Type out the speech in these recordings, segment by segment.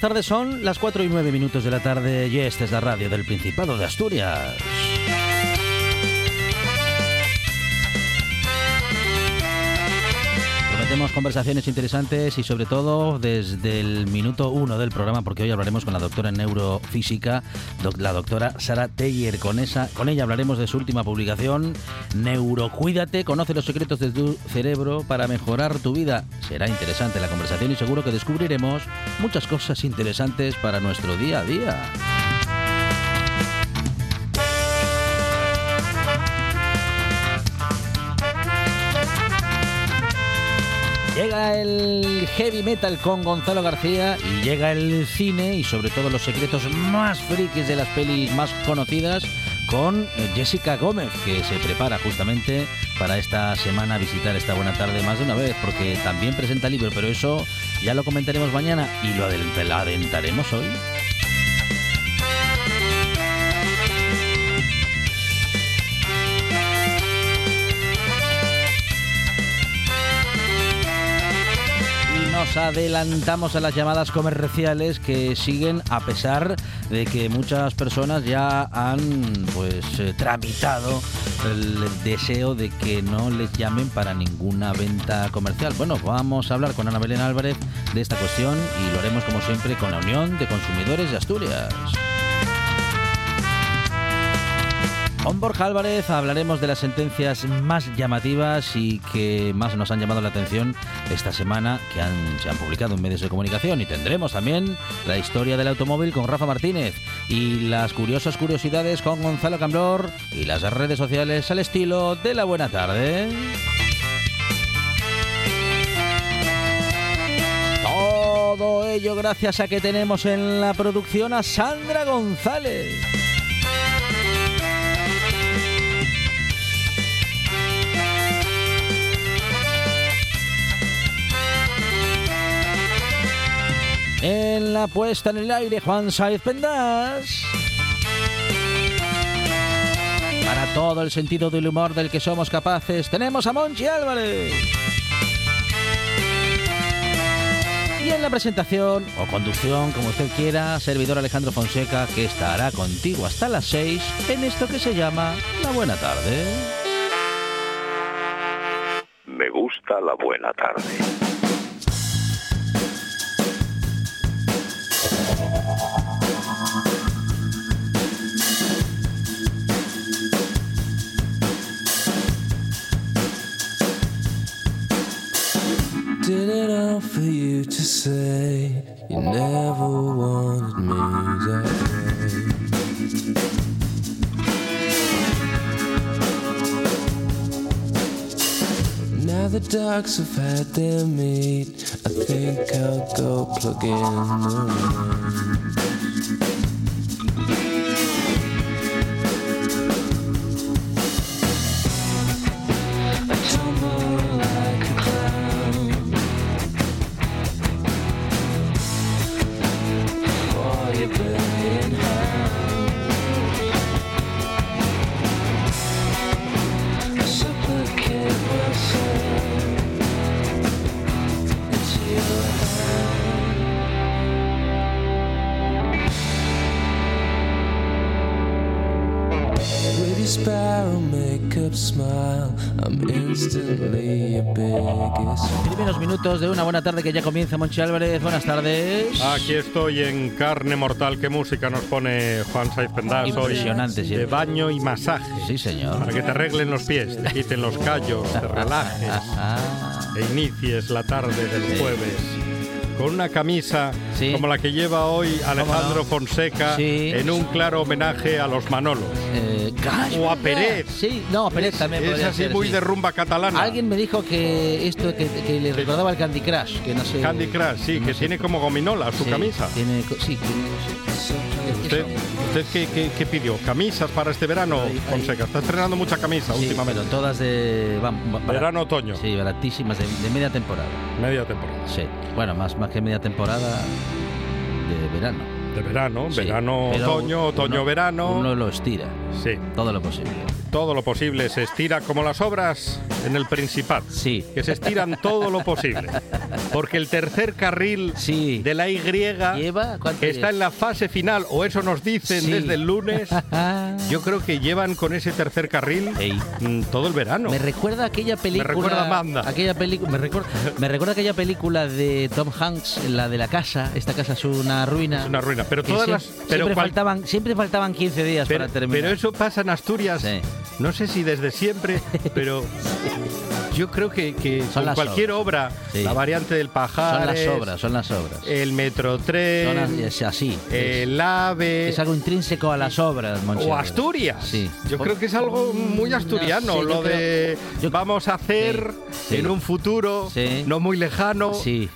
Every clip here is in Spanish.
Tardes. Son las 4 y 9 minutos de la tarde y esta es la radio del Principado de Asturias. Conversaciones interesantes y sobre todo desde el minuto uno del programa, porque hoy hablaremos con la doctora en neurofísica, la doctora Sara Teyer. Con, esa, con ella hablaremos de su última publicación, Neurocuídate, conoce los secretos de tu cerebro para mejorar tu vida. Será interesante la conversación y seguro que descubriremos muchas cosas interesantes para nuestro día a día. El heavy metal con Gonzalo García y llega el cine y sobre todo los secretos más frikis de las pelis más conocidas con Jessica Gómez, que se prepara justamente para esta semana visitar esta buena tarde más de una vez, porque también presenta libro, pero eso ya lo comentaremos mañana y lo adentraremos hoy. Adelantamos a las llamadas comerciales que siguen a pesar de que muchas personas ya han pues eh, tramitado el deseo de que no les llamen para ninguna venta comercial. Bueno, vamos a hablar con Ana Belén Álvarez de esta cuestión y lo haremos como siempre con la Unión de Consumidores de Asturias. Con Borja Álvarez hablaremos de las sentencias más llamativas y que más nos han llamado la atención esta semana, que se han publicado en medios de comunicación. Y tendremos también la historia del automóvil con Rafa Martínez y las curiosas curiosidades con Gonzalo Camblor y las redes sociales al estilo de la buena tarde. Todo ello gracias a que tenemos en la producción a Sandra González. En la puesta en el aire, Juan Saiz Pendas. Para todo el sentido del humor del que somos capaces, tenemos a Monchi Álvarez. Y en la presentación o conducción, como usted quiera, servidor Alejandro Fonseca, que estará contigo hasta las 6 en esto que se llama La Buena Tarde. Me gusta la buena tarde. Dogs have had their meat. I think I'll go plug in the rain. Minutos de una buena tarde que ya comienza Monchi Álvarez. Buenas tardes. Aquí estoy en carne mortal. ¿Qué música nos pone Juan Saiz Pendas hoy? Impresionante, sí. De baño y masaje. Sí, señor. Para que te arreglen los pies, te quiten los callos, te relajes e inicies la tarde del jueves. Con una camisa Sí. como la que lleva hoy Alejandro no? Fonseca Sí. en un claro homenaje a los Manolos. eh, ¡ay, O a! Pérez. Sí, no, a Pérez también es así ser, muy sí. de rumba catalana. Alguien me dijo que esto que, que le recordaba el Candy Crush, que no sé. Candy Crush, sí, no que sé. tiene como gominola su camisa. Tiene, sí, tiene-. ¿Usted, usted qué, qué- qué pidió? ¿Camisas para este verano, Ahí, ahí. Fonseca? Está estrenando mucha camisa últimamente. pero todas de. vam- va- Verano, otoño. Sí, baratísimas, de, de media temporada. Media temporada. Sí. Bueno, más, más que media temporada de verano. De verano, Sí, verano, otoño, otoño, uno- verano. Uno lo estira, Sí, todo lo posible. Todo lo posible se estira como las obras en el Principal. Sí. Que se estiran todo lo posible. Porque el tercer carril Sí. de la Y ¿Lleva? ¿Cuánto que está en la fase final, o eso nos dicen Sí. desde el lunes, yo creo que llevan con ese tercer carril Ey. mm, todo el verano. Me recuerda aquella película. recuerda a Amanda. Aquella película. Me recuerda, me recuerda aquella película de Tom Hanks, la de la casa. Esta casa es una ruina. Es una ruina. Pero todas siem- las. Pero siempre, cual- faltaban, siempre faltaban 15 días pero, para terminar. pero eso pasa en Asturias. Sí. No sé si desde siempre, pero yo creo que, que Son con las cualquier obra, Sí. la variante del pajar, son las obras, son las obras. el metro Son tren, as- es así. es, el ave es algo intrínseco a las obras, o Asturias. Sí. Yo creo que es algo muy asturiano, No, sí, lo creo- de yo- vamos a hacer en un futuro no muy lejano. Sí.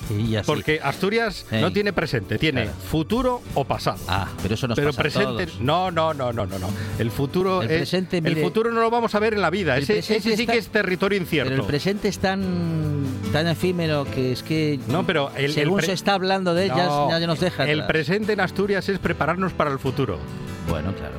y así. Porque Asturias no tiene presente, tiene Claro. futuro o pasado. Ah, pero eso nos pero pasa a presente, todos. no, no, no, no, no, no. El futuro El es- presente, el mire, futuro no lo vamos a ver en la vida. Ese, sí que es territorio incierto. Pero el presente es tan, tan efímero que es que No, pero el- según se está hablando de ellas, No, ya, ya nos deja. El atrás. presente en Asturias es prepararnos para el futuro, Bueno, claro.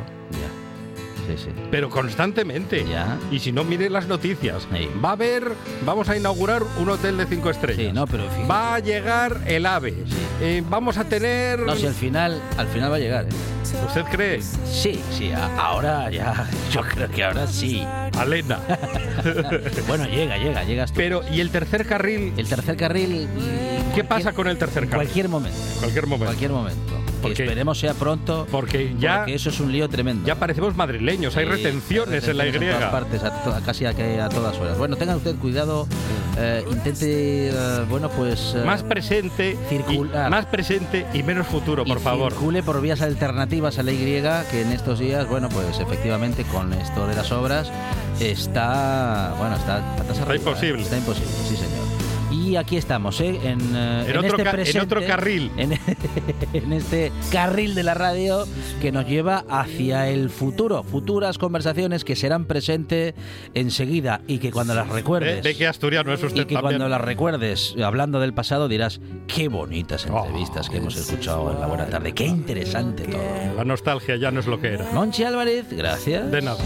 Sí, sí. pero constantemente. Ya. Y si no, mire las noticias. Sí. Va a haber, vamos a inaugurar un hotel de cinco estrellas. Sí, no, pero fíjate. Va a llegar el AVE. Eh, vamos a tener. No, si al final, al final va a llegar. ¿eh? ¿Usted cree? Sí, sí, ahora ya, yo creo que ahora sí. Alena. Bueno, llega, llega, llegas tú. pero, ¿y el tercer carril? El tercer carril. ¿Qué pasa con el tercer carril? Cualquier momento. Cualquier momento. Cualquier momento. Porque- esperemos sea pronto. Porque ya, porque eso es un lío tremendo. ya parecemos madrileños, hay retenciones en la Y. retenciones todas partes, a to- casi a, que a todas horas. Bueno, tenga usted cuidado, eh, intente, eh, bueno, pues... eh, Más presente, circular. y, más presente y menos futuro, y por favor. circule por vías alternativas a la Y, que en estos días, bueno, pues efectivamente con esto de las obras está, bueno, está patas arriba, ¿eh? imposible. Está imposible. Y aquí estamos, ¿eh? En, eh, En otro este ca- en presente, otro carril. En, en este carril de la radio que nos lleva hacia el futuro. Futuras conversaciones que serán presente enseguida y que cuando las recuerdes... ¿De qué asturiano es usted Y que también? cuando las recuerdes, hablando del pasado, dirás, qué bonitas Oh. entrevistas que hemos escuchado en la buena tarde, qué interesante todo. La nostalgia ya no es lo que era. Monchi Álvarez, gracias. De nada.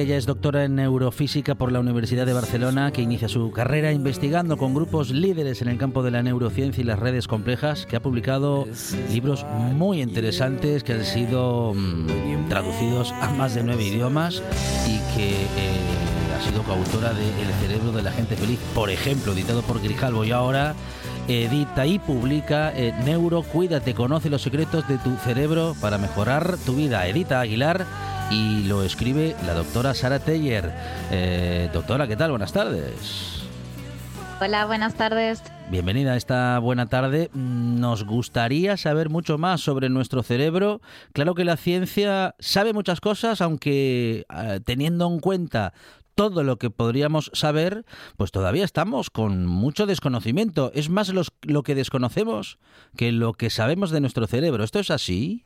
Que ella es doctora en neurofísica por la Universidad de Barcelona, que inicia su carrera investigando con grupos líderes en el campo de la neurociencia y las redes complejas, que ha publicado libros muy interesantes que han sido mm, traducidos a más de nueve idiomas y que eh, ha sido coautora de El cerebro de la gente feliz, por ejemplo, editado por Grijalvo y ahora edita y publica eh, Neuro, cuídate, conoce los secretos de tu cerebro para mejorar tu vida. Edita Aguilar y lo escribe la doctora Sara Teller. Eh, doctora, ¿qué tal? Buenas tardes. Hola, buenas tardes. Bienvenida a esta buena tarde. Nos gustaría saber mucho más sobre nuestro cerebro. Claro que la ciencia sabe muchas cosas, aunque eh, teniendo en cuenta todo lo que podríamos saber, pues todavía estamos con mucho desconocimiento. Es más los, lo que desconocemos que lo que sabemos de nuestro cerebro. ¿Esto es así?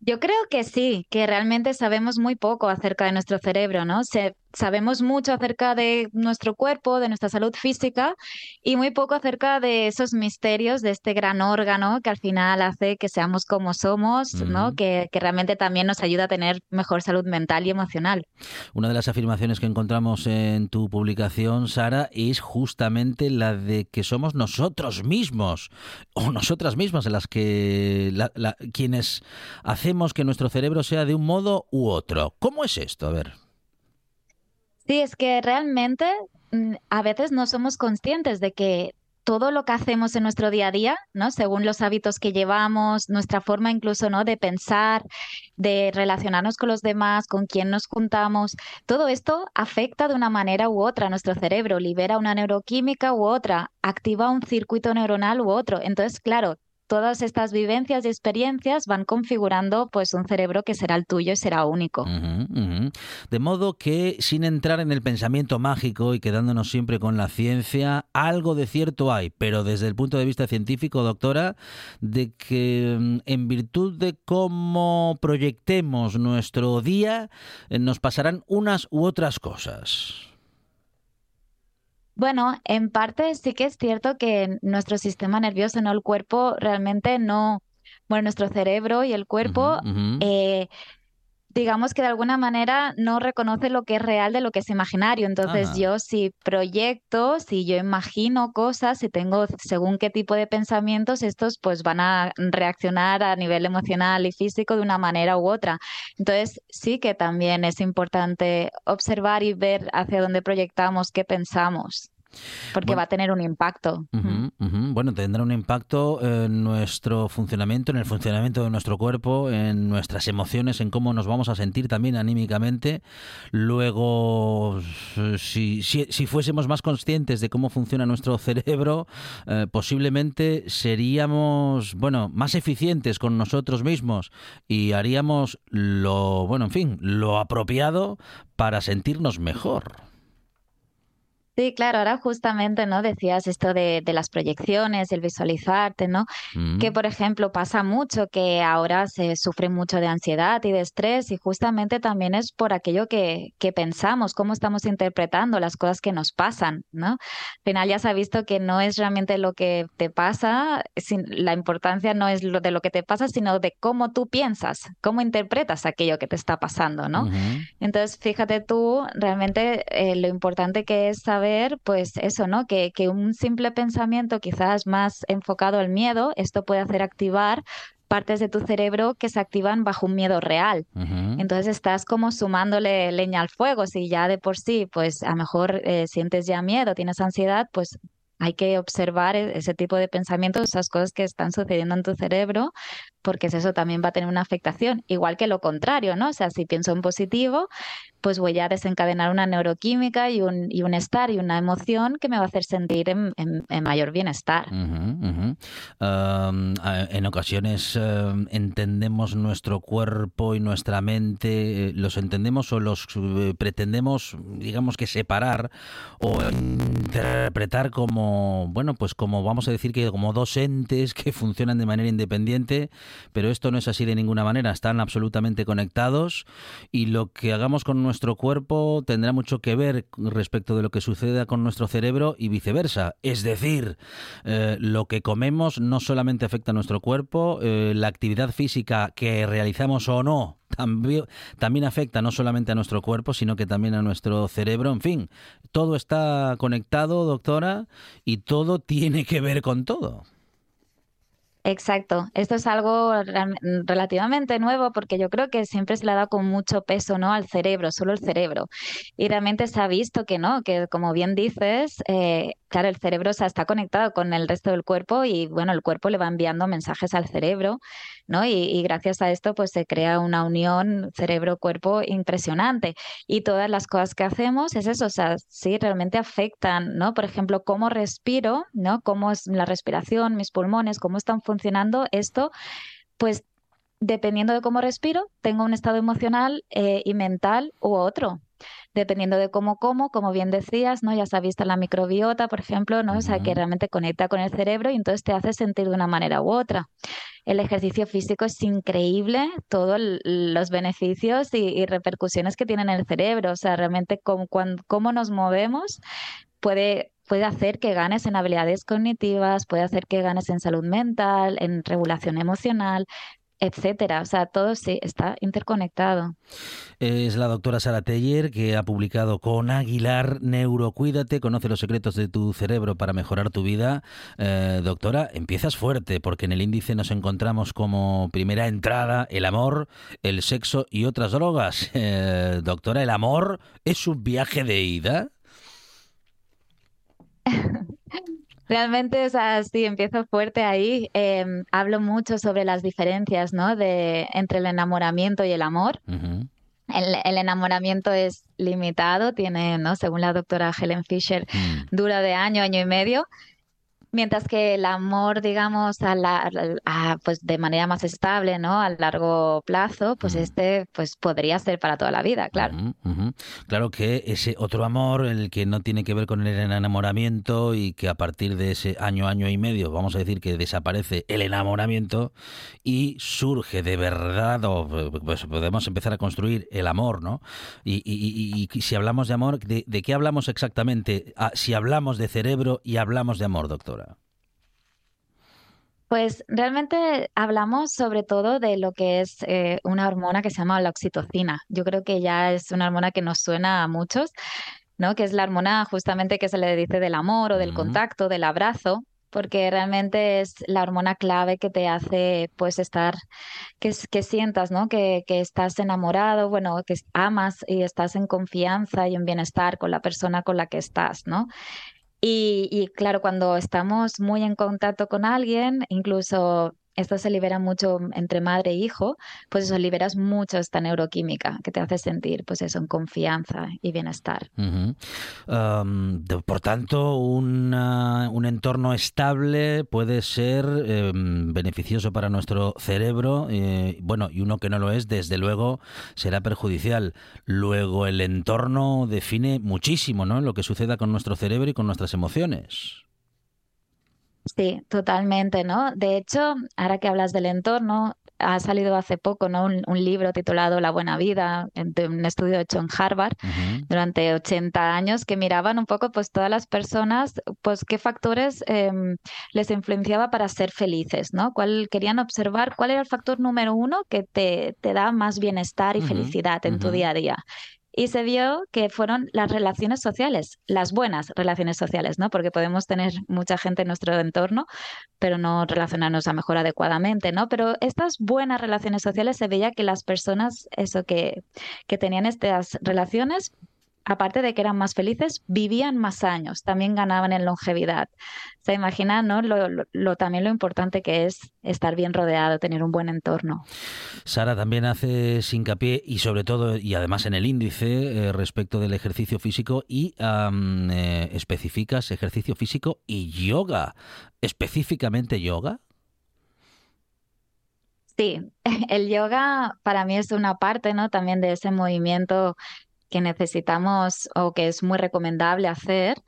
Yo creo que sí, que realmente sabemos muy poco acerca de nuestro cerebro, ¿no? Se, sabemos mucho acerca de nuestro cuerpo, de nuestra salud física y muy poco acerca de esos misterios de este gran órgano que al final hace que seamos como somos, ¿no? Que, que, realmente también nos ayuda a tener mejor salud mental y emocional. Una de las afirmaciones que encontramos en tu publicación, Sara, es justamente la de que somos nosotros mismos o nosotras mismas las que la, quienes hacemos que nuestro cerebro sea de un modo u otro. ¿Cómo es esto? A ver. Sí, es que realmente mm, a veces no somos conscientes de que todo lo que hacemos en nuestro día a día, ¿no? Según los hábitos que llevamos, nuestra forma incluso, ¿no? De pensar, de relacionarnos con los demás, con quién nos juntamos, todo esto afecta de una manera u otra a nuestro cerebro, libera una neuroquímica u otra, activa un circuito neuronal u otro. Entonces, claro, todas estas vivencias y experiencias van configurando pues un cerebro que será el tuyo y será único. De modo que sin entrar en el pensamiento mágico y quedándonos siempre con la ciencia, algo de cierto hay, pero desde el punto de vista científico, doctora, de que mm, en virtud de cómo proyectemos nuestro día, eh, nos pasarán unas u otras cosas. Bueno, en parte sí que es cierto que nuestro sistema nervioso, no el cuerpo, realmente no, bueno, nuestro cerebro y el cuerpo, eh, digamos que de alguna manera no reconoce lo que es real de lo que es imaginario. Entonces yo si proyecto, si yo imagino cosas, si tengo según qué tipo de pensamientos, estos pues van a reaccionar a nivel emocional y físico de una manera u otra. Entonces sí que también es importante observar y ver hacia dónde proyectamos, qué pensamos. Porque va a tener un impacto. Bueno, tendrá un impacto en nuestro funcionamiento, en el funcionamiento de nuestro cuerpo, en nuestras emociones, en cómo nos vamos a sentir también anímicamente. Luego, si, si, fuésemos más conscientes de cómo funciona nuestro cerebro, eh, posiblemente seríamos, bueno, más eficientes con nosotros mismos y haríamos lo, bueno, en fin, lo apropiado para sentirnos mejor. Sí, claro, ahora justamente, ¿no? Decías esto de, de las proyecciones, el visualizarte, ¿no? Que, mm. por ejemplo, pasa mucho que ahora se sufre mucho de ansiedad y de estrés y justamente también es por aquello que, que pensamos, cómo estamos interpretando las cosas que nos pasan, ¿no? Al final ya se ha visto que no es realmente lo que te pasa, sin, la importancia no es lo de lo que te pasa, sino de cómo tú piensas, cómo interpretas aquello que te está pasando, ¿no? Entonces, fíjate tú, realmente eh, lo importante que es saber pues eso, ¿no? Que, que un simple pensamiento quizás más enfocado al miedo, esto puede hacer activar partes de tu cerebro que se activan bajo un miedo real. Entonces estás como sumándole leña al fuego. Si ya de por sí, pues a lo mejor eh, sientes ya miedo, tienes ansiedad, pues hay que observar e-, ese tipo de pensamientos, esas cosas que están sucediendo en tu cerebro, porque eso también va a tener una afectación, igual que lo contrario, ¿no? O sea, si pienso en positivo, pues voy a desencadenar una neuroquímica y un, y un estar y una emoción que me va a hacer sentir en, mayor bienestar. en ocasiones entendemos nuestro cuerpo y nuestra mente, eh, los entendemos o los eh, pretendemos, digamos que separar o interpretar como, bueno, pues como vamos a decir que como dos entes que funcionan de manera independiente pero esto no es así de ninguna manera, están absolutamente conectados y lo que hagamos con nuestro cuerpo tendrá mucho que ver respecto de lo que suceda con nuestro cerebro y viceversa. Es decir, eh, lo que comemos no solamente afecta a nuestro cuerpo, eh, la actividad física que realizamos o no también afecta no solamente a nuestro cuerpo, sino que también a nuestro cerebro. En fin, todo está conectado, doctora, y todo tiene que ver con todo. Exacto. Esto es algo relativamente nuevo porque yo creo que siempre se le ha dado con mucho peso, ¿no? Al cerebro, solo el cerebro. Y realmente se ha visto que no, que como bien dices, eh, claro, el cerebro está conectado con el resto del cuerpo y bueno, el cuerpo le va enviando mensajes al cerebro, ¿no? Y, gracias a esto pues se crea una unión cerebro-cuerpo impresionante. Y todas las cosas que hacemos es eso, o sea, sí, realmente afectan, ¿no? Por ejemplo, cómo respiro, ¿no? Cómo es la respiración, mis pulmones, cómo están funcionando esto, pues dependiendo de cómo respiro, tengo un estado emocional eh, y mental u otro. Dependiendo de cómo como, como bien decías, ¿no? Ya se ha visto la microbiota, por ejemplo, ¿no? O sea, que realmente conecta con el cerebro y entonces te hace sentir de una manera u otra. El ejercicio físico es increíble, todos los beneficios y, repercusiones que tiene en el cerebro. O sea, realmente cómo, cómo nos movemos puede puede hacer que ganes en habilidades cognitivas, puede hacer que ganes en salud mental, en regulación emocional, etcétera. O sea, todo sí está interconectado. Es la doctora Sara Teller que ha publicado con Aguilar Neurocuídate, conoce los secretos de tu cerebro para mejorar tu vida. Eh, doctora, empiezas fuerte porque en el índice nos encontramos como primera entrada el amor, el sexo y otras drogas. Eh, doctora, ¿el amor es un viaje de ida? Realmente, o sea, sí, empiezo fuerte ahí. Em, hablo mucho sobre las diferencias, ¿no? De, entre el enamoramiento y el amor. el, enamoramiento es limitado, tiene, ¿no? Según la doctora Helen Fisher, mm. dura de año, año y medio. Mientras que el amor, digamos, a la, pues de manera más estable, ¿no? A largo plazo, pues este pues podría ser para toda la vida, claro. Claro que ese otro amor, el que no tiene que ver con el enamoramiento y que a partir de ese año, año y medio, vamos a decir que desaparece el enamoramiento y surge de verdad, o pues podemos empezar a construir el amor, ¿no? Y, y, si hablamos de amor, ¿de, ¿de, qué hablamos exactamente? Ah, si hablamos de cerebro y hablamos de amor, doctora. Pues realmente hablamos sobre todo de lo que es eh, una hormona que se llama la oxitocina. Yo creo que ya es una hormona que nos suena a muchos, ¿no? Que es la hormona justamente que se le dice del amor o del contacto, del abrazo, porque realmente es la hormona clave que te hace pues estar, que, que sientas, ¿no? Que, que estás enamorado, bueno, que amas y estás en confianza y en bienestar con la persona con la que estás, ¿no? Y, claro, cuando estamos muy en contacto con alguien, incluso esto se libera mucho entre madre e hijo, pues eso liberas mucho esta neuroquímica que te hace sentir, pues eso, en confianza y bienestar. por tanto, un entorno estable puede ser em, beneficioso para nuestro cerebro, eh, bueno, y uno que no lo es, desde luego, será perjudicial. Luego, el entorno define muchísimo, ¿no? Lo que suceda con nuestro cerebro y con nuestras emociones. Sí, totalmente, ¿no? De hecho, ahora que hablas del entorno, ha salido hace poco, ¿no? Un, libro titulado La Buena Vida, de un estudio hecho en Harvard durante 80 años, que miraban un poco, pues, todas las personas, pues, qué factores em, les influenciaba para ser felices, ¿no? Cuál querían observar cuál era el factor número uno que te, te da más bienestar y felicidad en tu día a día y se vio que fueron las relaciones sociales, las buenas relaciones sociales, ¿no? Porque podemos tener mucha gente en nuestro entorno, pero no relacionarnos a mejor adecuadamente, ¿no? Pero estas buenas relaciones sociales se veía que las personas, eso que, que tenían estas relaciones, aparte de que eran más felices, vivían más años, también ganaban en longevidad. Se imaginan, ¿no? Lo, también lo importante que es estar bien rodeado, tener un buen entorno. Sara también hace hincapié y sobre todo, y además en el índice, eh, respecto del ejercicio físico y eh, especificas ejercicio físico y yoga. ¿Específicamente yoga? Sí, el yoga para mí es una parte, ¿no? También de ese movimiento que necesitamos o que es muy recomendable hacer,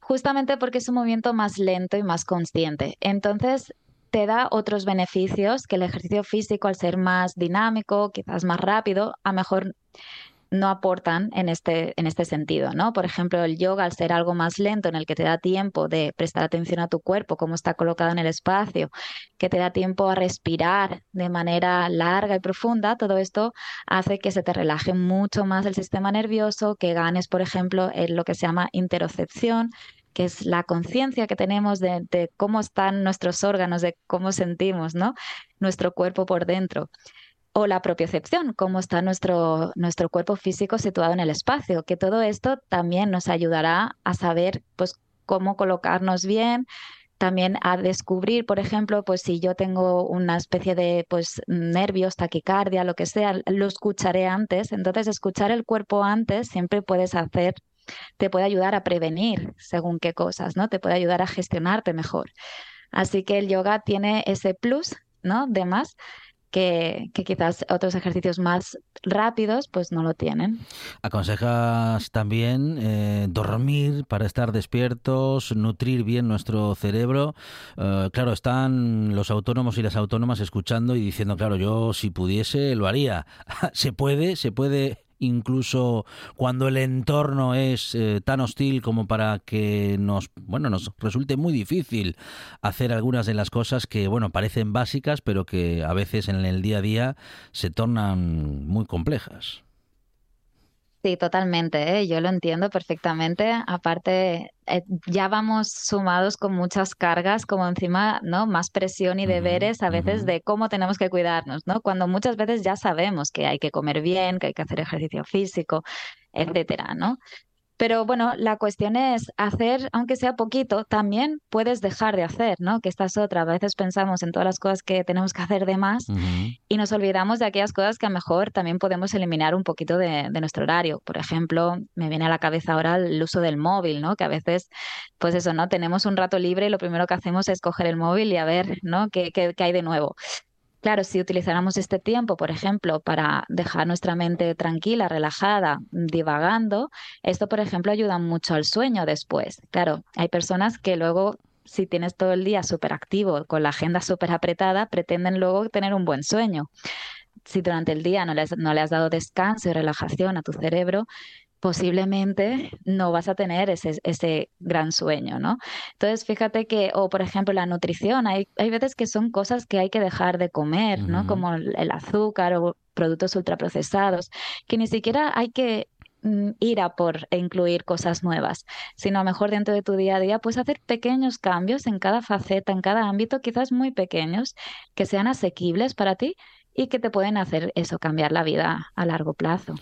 justamente porque es un movimiento más lento y más consciente. Entonces, te da otros beneficios que el ejercicio físico, al ser más dinámico, quizás más rápido, a mejor no aportan en este, en este sentido, ¿no? Por ejemplo, el yoga, al ser algo más lento, en el que te da tiempo de prestar atención a tu cuerpo, cómo está colocado en el espacio, que te da tiempo a respirar de manera larga y profunda, todo esto hace que se te relaje mucho más el sistema nervioso, que ganes, por ejemplo, en lo que se llama interocepción, que es la conciencia que tenemos de, de, cómo están nuestros órganos, de cómo sentimos, ¿no? Nuestro cuerpo por dentro o la propiocepción, cómo está nuestro, nuestro cuerpo físico situado en el espacio, que todo esto también nos ayudará a saber pues, cómo colocarnos bien, también a descubrir, por ejemplo, pues si yo tengo una especie de pues nervios, taquicardia, lo que sea, lo escucharé antes. Entonces, escuchar el cuerpo antes siempre puedes hacer, te puede ayudar a prevenir según qué cosas, ¿no? Te puede ayudar a gestionarte mejor. Así que el yoga tiene ese plus, ¿no? De más que, quizás otros ejercicios más rápidos pues no lo tienen. Aconsejas también eh, dormir para estar despiertos, nutrir bien nuestro cerebro. Eh, claro, están los autónomos y las autónomas escuchando y diciendo, claro, yo si pudiese lo haría. se puede, se puede incluso cuando el entorno es eh, tan hostil como para que nos bueno nos resulte muy difícil hacer algunas de las cosas que bueno parecen básicas pero que a veces en el día a día se tornan muy complejas. Sí, totalmente, ¿eh? yo lo entiendo perfectamente. Aparte, eh, ya vamos sumados con muchas cargas, como encima, ¿no? Más presión y deberes a veces de cómo tenemos que cuidarnos, ¿no? Cuando muchas veces ya sabemos que hay que comer bien, que hay que hacer ejercicio físico, etcétera, ¿no? Pero bueno, la cuestión es hacer, aunque sea poquito, también puedes dejar de hacer, ¿no? Que esta es otra. A veces pensamos en todas las cosas que tenemos que hacer de más y nos olvidamos de aquellas cosas que a lo mejor también podemos eliminar un poquito de, nuestro horario. Por ejemplo, me viene a la cabeza ahora el uso del móvil, ¿no? Que a veces, pues eso, ¿no? Tenemos un rato libre y lo primero que hacemos es coger el móvil y a ver, ¿no? ¿Qué, qué, qué hay de nuevo? Claro, si utilizáramos este tiempo, por ejemplo, para dejar nuestra mente tranquila, relajada, divagando, esto, por ejemplo, ayuda mucho al sueño después. Claro, hay personas que luego si tienes todo el día súper activo, con la agenda súper apretada, pretenden luego tener un buen sueño. Si durante el día no no le has dado descanso y relajación a tu cerebro, posiblemente no vas a tener ese, ese gran sueño, ¿no? Entonces, fíjate que, o por ejemplo, la nutrición, hay, hay veces que son cosas que hay que dejar de comer, ¿no? Como el azúcar o productos ultraprocesados, que ni siquiera hay que mm, ir a por e incluir cosas nuevas, sino a mejor dentro de tu día a día, pues hacer pequeños cambios en cada faceta, en cada ámbito, quizás muy pequeños, que sean asequibles para ti y que te pueden hacer eso, cambiar la vida a largo plazo.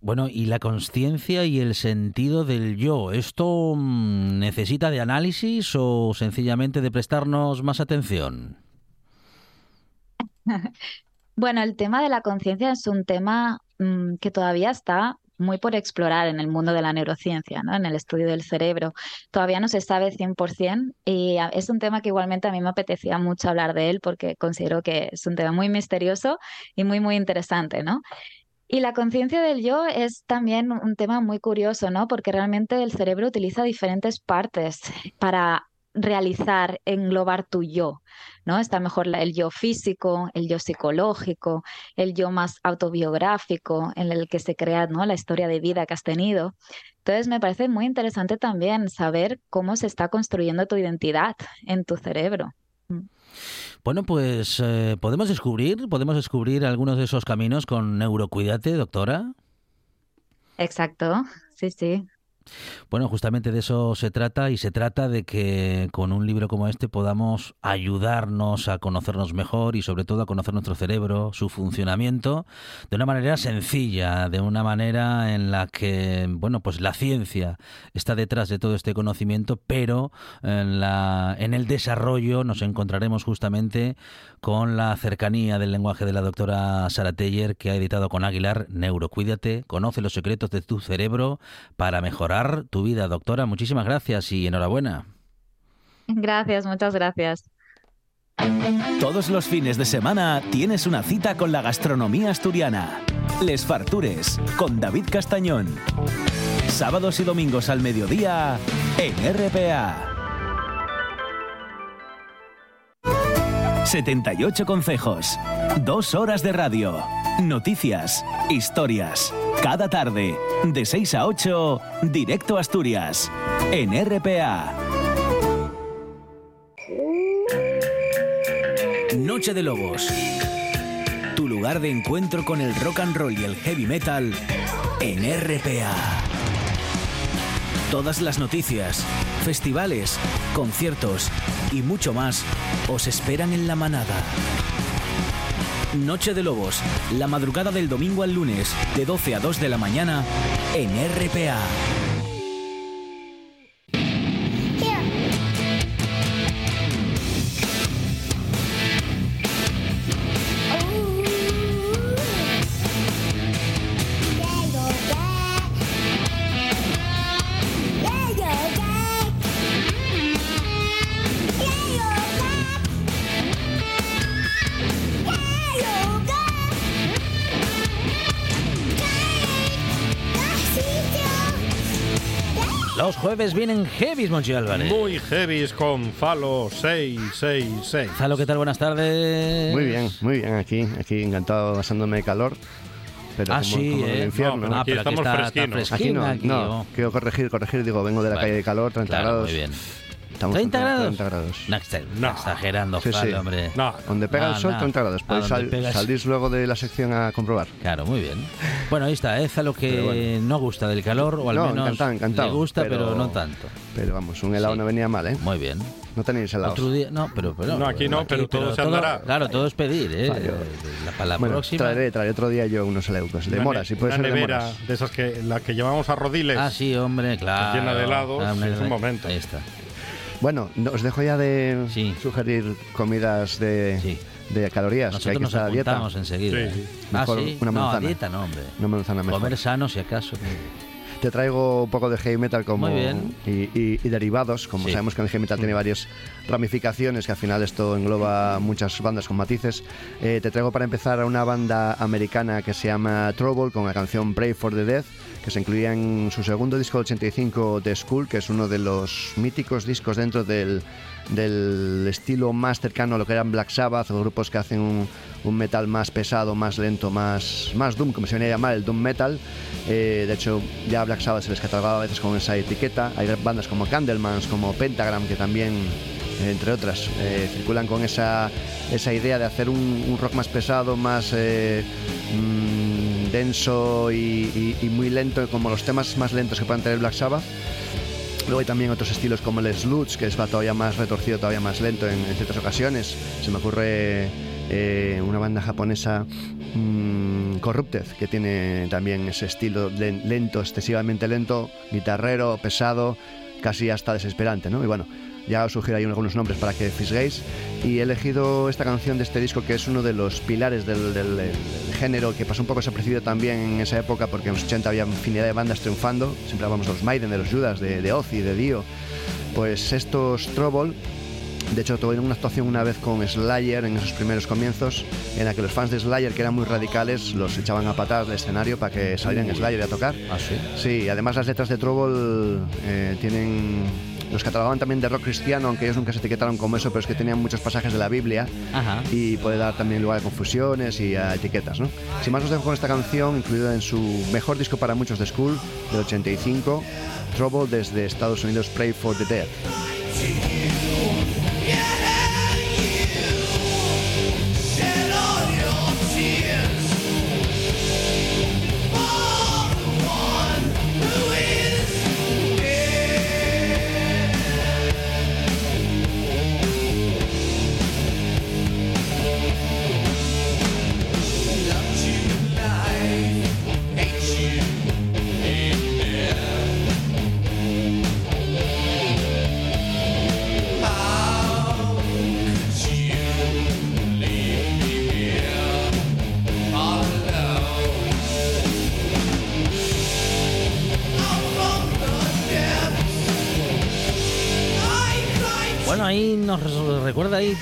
Bueno, y la conciencia y el sentido del yo, ¿esto mm, necesita de análisis o sencillamente de prestarnos más atención? bueno, el tema de la conciencia es un tema mm, que todavía está muy por explorar en el mundo de la neurociencia, ¿no? en el estudio del cerebro. Todavía no se sabe 100% y es un tema que igualmente a mí me apetecía mucho hablar de él porque considero que es un tema muy misterioso y muy, muy interesante, ¿no? Y la conciencia del yo es también un tema muy curioso, ¿no? Porque realmente el cerebro utiliza diferentes partes para realizar, englobar tu yo, ¿no? Está mejor el yo físico, el yo psicológico, el yo más autobiográfico, en el que se crea, ¿no? La historia de vida que has tenido. Entonces me parece muy interesante también saber cómo se está construyendo tu identidad en tu cerebro. Mm. Bueno, pues eh, podemos descubrir, podemos descubrir algunos de esos caminos con Neurocuídate, doctora. Exacto, sí, sí. Bueno, justamente de eso se trata y se trata de que con un libro como este podamos ayudarnos a conocernos mejor y sobre todo a conocer nuestro cerebro, su funcionamiento, de una manera sencilla, de una manera en la que, bueno, pues la ciencia está detrás de todo este conocimiento, pero en, la, en el desarrollo nos encontraremos justamente con la cercanía del lenguaje de la doctora Sara Teller que ha editado con Aguilar Neurocuídate, conoce los secretos de tu cerebro para mejorar tu vida, doctora. Muchísimas gracias y enhorabuena. Gracias, muchas gracias. Todos los fines de semana tienes una cita con la gastronomía asturiana. Les Fartures, con David Castañón. Sábados y domingos al mediodía en RPA. 78 consejos. Dos horas de radio. Noticias. Historias. Cada tarde, de 6 a 8, directo Asturias, en RPA. Noche de Lobos. Tu lugar de encuentro con el rock and roll y el heavy metal en RPA. Todas las noticias, festivales, conciertos y mucho más os esperan en la manada. Noche de Lobos, la madrugada del domingo al lunes, de 12 a 2 de la mañana, en RPA. Jueves vienen heavies, Monchi Álvarez. Muy heavies con Falo 666. Falo, ¿qué tal? Buenas tardes. Muy bien, muy bien. Aquí, aquí encantado pasándome de calor. Pero Ah, como, sí, como en el ¿eh? infierno. No, Aquí pero estamos está- está fresquinos. Aquí fresquina no, aquí, no. oh. Quiero corregir, corregir. Digo, vengo de la Vale. calle de calor, 30 Claro, grados. Muy bien. Estamos 30 con grados. 30 grados. No, exagerando, Sí, sí. Falo, hombre. No, Donde pega No, el sol, no. 30 grados. Podéis donde sal- salís luego de la sección a comprobar. Claro, muy bien. Bueno, ahí está, es a lo que bueno. no gusta del calor, o al No, menos encantado, encantado, le gusta, pero, pero- no tanto. Pero vamos, un helado Sí. no venía mal, ¿eh? Muy bien. No tenéis helados. Otro día, no, pero, pero No, aquí no, pero todo se andará. Claro, todo es pedir, ¿eh? Fallo. La, para la bueno, próxima. traeré, traeré otro día yo unos helaucos. De una mora, ne- si puede ser de nevera moras. de esas que la que llevamos a rodiles. Ah, sí, hombre, claro. llena de helados, Ah, es un momento. Ahí está. Bueno, no- os dejo ya de Sí. sugerir comidas de, Sí. de calorías. que hay Nosotros que nos estar a dieta. enseguida. Sí, ¿eh? Ah, Mejor sí. una no, a manzana. dieta no, hombre. Una manzana mejor. Comer sano, si acaso. Te traigo un poco de heavy metal como Muy bien. Y, y- y derivados, como Sí. sabemos que el heavy metal tiene varias ramificaciones, que al final esto engloba muchas bandas con matices. Eh, te traigo para empezar a una banda americana que se llama Trouble con la canción Pray for the Death, que se incluía en su segundo disco del 85 de School, que es uno de los míticos discos dentro del, del estilo más cercano a lo que eran Black Sabbath, o grupos que hacen un, metal más pesado, más lento, más, más doom, como se venía a llamar, el doom metal. Eh, de hecho, ya Black Sabbath se les catalogaba a veces con esa etiqueta. Hay bandas como Candlemans, como Pentagram, que también, entre otras, eh, circulan con esa, esa idea de hacer un, rock más pesado, más eh, mm, denso y, y- y muy lento, como los temas más lentos que puedan tener Black Sabbath. Luego hay también otros estilos como el sludge, que es va todavía más retorcido, todavía más lento en, ciertas ocasiones. Se me ocurre eh, una banda japonesa, mm, Corrupted, que tiene también ese estilo len- lento, excesivamente lento, guitarrero, pesado, casi hasta desesperante, ¿no? Y bueno, ya os sugiero ahí algunos nombres para que fisguéis. Y he elegido esta canción de este disco que es uno de los pilares del, del- del género que pasó un poco desapercibido también en esa época porque en los 80 había infinidad de bandas triunfando. Siempre hablamos de los Maiden, de los Judas, de, de Ozzy, de Dio. Pues estos Trouble de hecho, tuve una actuación una vez con Slayer en esos primeros comienzos, en la que los fans de Slayer, que eran muy radicales, los echaban a patadas del escenario para que salieran Slayer a tocar. Ah, sí. Sí, además las letras de Trouble eh, tienen... Los catalogaban también de rock cristiano, aunque ellos nunca se etiquetaron como eso, pero es que tenían muchos pasajes de la Biblia Ajá. y puede dar también lugar a confusiones y a etiquetas, ¿no? Sin más os dejo con esta canción, incluida en su mejor disco para muchos de School, del 85, Trouble desde Estados Unidos, Pray for the Dead.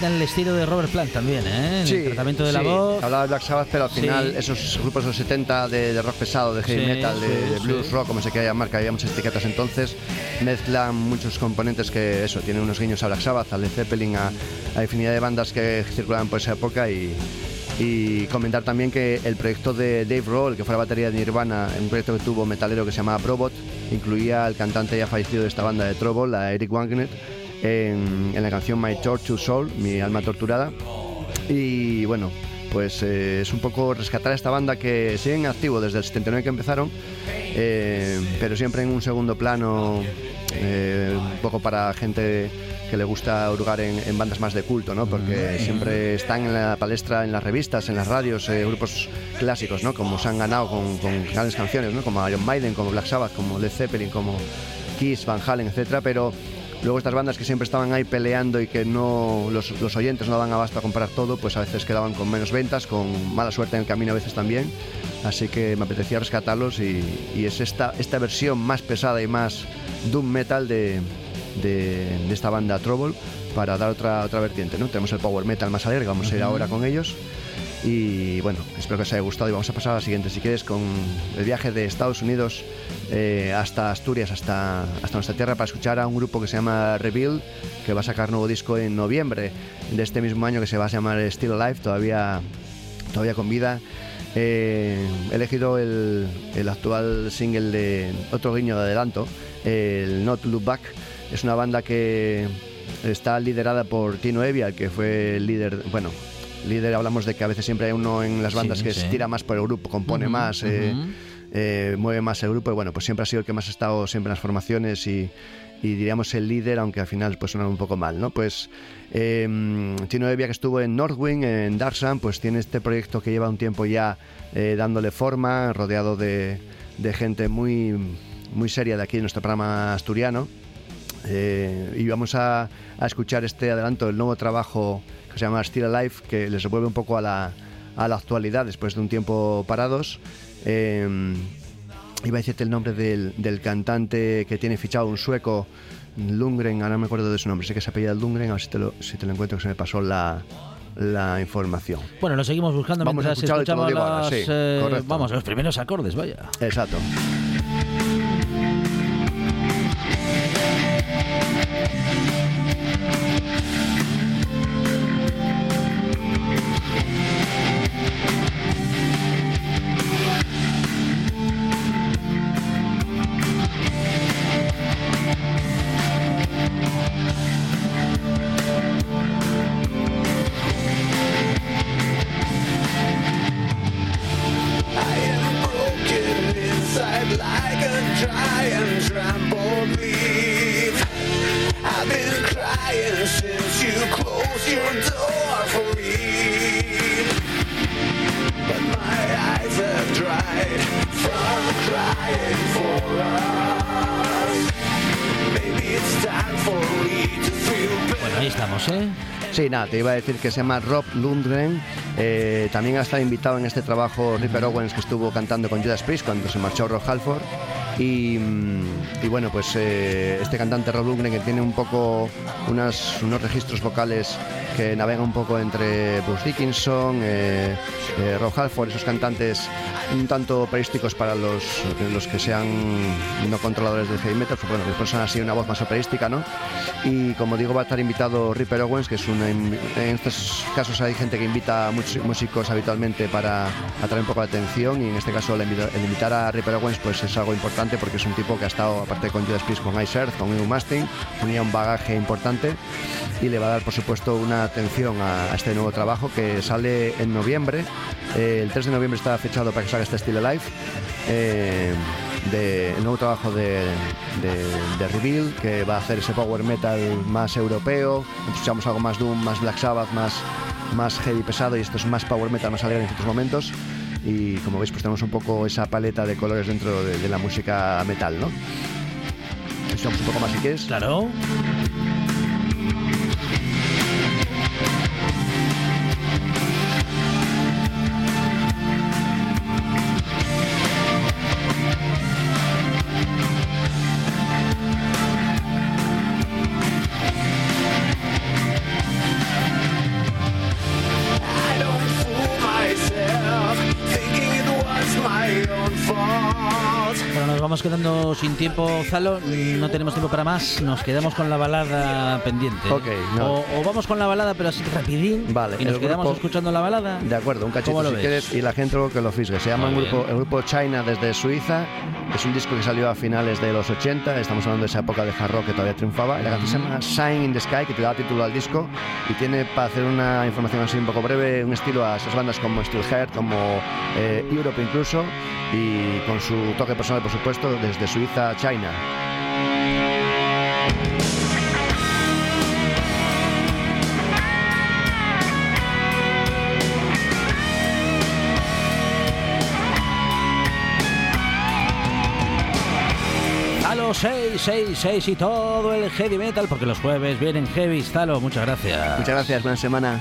El estilo de Robert Plant también, ¿eh? En el tratamiento de la sí, voz. Hablaba de Black Sabbath, pero al Sí. final esos grupos de los 70 de, de rock pesado, de heavy Sí, metal, de, sí, de blues sí. rock, como se quiera llamar, que había muchas etiquetas entonces, mezclan muchos componentes que eso, tienen unos guiños a Black Sabbath, a Led Zeppelin, a, a infinidad de bandas que circulaban por esa época y, y comentar también que el proyecto de Dave Roll, que fue la batería de Nirvana, un proyecto que tuvo metalero que se llamaba Probot, incluía al cantante ya fallecido de esta banda de Trouble, a Eric Wagner, en, en la canción My Tortured Soul, Mi alma torturada. Y bueno, pues eh, es un poco rescatar a esta banda que sigue en activo desde el 79 que empezaron, eh, pero siempre en un segundo plano, eh, un poco para gente que le gusta hurgar en, en bandas más de culto, ¿no? Porque siempre están en la palestra, en las revistas, en las radios, grupos clásicos, ¿no? Como se han ganado con, con grandes canciones, ¿no? Como Iron Maiden, como Black Sabbath, como Led Zeppelin, como Kiss, Van Halen, etcétera, pero luego estas bandas que siempre estaban ahí peleando y que no los, los oyentes no daban abasto a comprar todo, pues a veces quedaban con menos ventas, con mala suerte en el camino a veces también. Así que me apetecía rescatarlos y, y es esta, esta versión más pesada y más doom metal de, de, de esta banda Trouble para dar otra, otra vertiente. ¿no? Tenemos el power metal más alegre, vamos a ir ahora con ellos. Y bueno, espero que os haya gustado y vamos a pasar a la siguiente, si quieres, con el viaje de Estados Unidos eh, hasta Asturias, hasta, hasta nuestra tierra, para escuchar a un grupo que se llama Reveal, que va a sacar nuevo disco en noviembre de este mismo año, que se va a llamar Still Alive, todavía, todavía con vida. Eh, he elegido el, el actual single de otro guiño de adelanto, el Not Look Back. Es una banda que está liderada por Tino Evia, que fue el líder, bueno, líder hablamos de que a veces siempre hay uno en las bandas Sí, que sí. tira más por el grupo, compone más, eh, eh, mueve más el grupo y bueno, pues siempre ha sido el que más ha estado siempre en las formaciones y, y diríamos el líder, aunque al final pues suena un poco mal, ¿no? Pues eh, Tino Evia que estuvo en Northwing, en Darksan, pues tiene este proyecto que lleva un tiempo ya eh, dándole forma, rodeado de, de gente muy, muy seria de aquí en nuestro programa asturiano. Eh, y vamos a, a escuchar este adelanto del nuevo trabajo que se llama Still Alive, que les devuelve un poco a la, a la actualidad después de un tiempo parados. Eh, iba a decirte el nombre del, del cantante que tiene fichado un sueco, Lundgren, ahora no me acuerdo de su nombre, sé que se apellida Lundgren, a ver si te lo, si te lo encuentro, que se me pasó la, la información. Bueno, lo seguimos buscando Vamos a mientras lo escuchamos digo ahora, las, sí, eh, vamos, los primeros acordes, vaya. Exacto. Iba a decir que se llama Rob Lundgren. Eh, también ha estado invitado en este trabajo Ripper Owens, que estuvo cantando con Judas Priest cuando se marchó Rob Halford. Y, mm, y bueno, pues eh, este cantante Rob Lundgren que tiene un poco unas, unos registros vocales que navegan un poco entre Bruce Dickinson, eh, eh, Rob Halford, esos cantantes un tanto operísticos para los, los que sean no controladores de heavy metal, pues bueno, después son así una voz más operística, ¿no? Y como digo, va a estar invitado Ripper Owens, que es una. En estos casos hay gente que invita a músicos habitualmente para atraer un poco la atención, y en este caso el, invita- el invitar a Ripper Owens pues es algo importante porque es un tipo que ha estado, aparte con Judas Priest, con Ice Earth, con Ewan Mastin, tenía un bagaje importante y le va a dar, por supuesto, una atención a, a este nuevo trabajo que sale en noviembre. Eh, el 3 de noviembre está fechado para que salga este Still Alive. Eh, de, el nuevo trabajo de, de, de Reveal, que va a hacer ese power metal más europeo. Escuchamos algo más Doom, más Black Sabbath, más, más heavy pesado, y esto es más power metal, más alegre en ciertos momentos. Y como veis, pues tenemos un poco esa paleta de colores dentro de, de la música metal, ¿no? Escuchamos un poco más si quieres. Claro. Sin tiempo, Zalo. No tenemos tiempo para más. Nos quedamos con la balada pendiente. Ok, no. o, o vamos con la balada, pero así rapidín. Vale, Y nos el quedamos grupo- escuchando la balada. De acuerdo, un cachito ¿Cómo lo si ves? quieres y la gente luego que lo fisgue. Se llama un grupo, el grupo China desde Suiza. Es un disco que salió a finales de los 80. Estamos hablando de esa época de hard rock que todavía triunfaba. La canción se llama Sign in the Sky, que te da título al disco. Y tiene, para hacer una información así un poco breve, un estilo a esas bandas como Steelhead, como eh, Europe incluso. Y con su toque personal, por supuesto, desde Suiza a China. Zalo 666 y todo el heavy metal, porque los jueves vienen heavy. Zalo, muchas gracias. Muchas gracias, buena semana.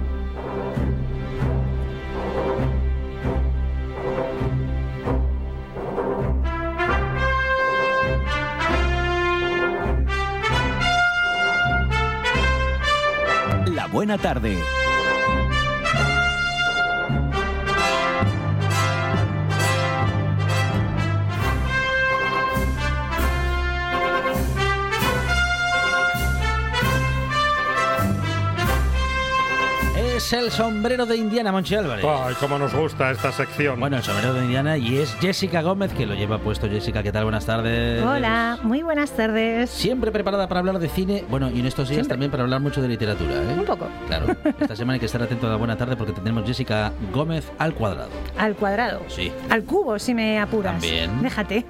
Buena tarde. Es el sombrero de Indiana, Monchi Álvarez. Ay, cómo nos gusta esta sección. Bueno, el sombrero de Indiana y es Jessica Gómez que lo lleva puesto. Jessica, ¿qué tal? Buenas tardes. Hola, muy buenas tardes. Siempre preparada para hablar de cine, bueno, y en estos días Siempre. también para hablar mucho de literatura, ¿eh? Un poco. Claro, esta semana hay que estar atento a la buena tarde porque tendremos Jessica Gómez al cuadrado. Al cuadrado. Sí. Al cubo, si me apuras. También. Déjate.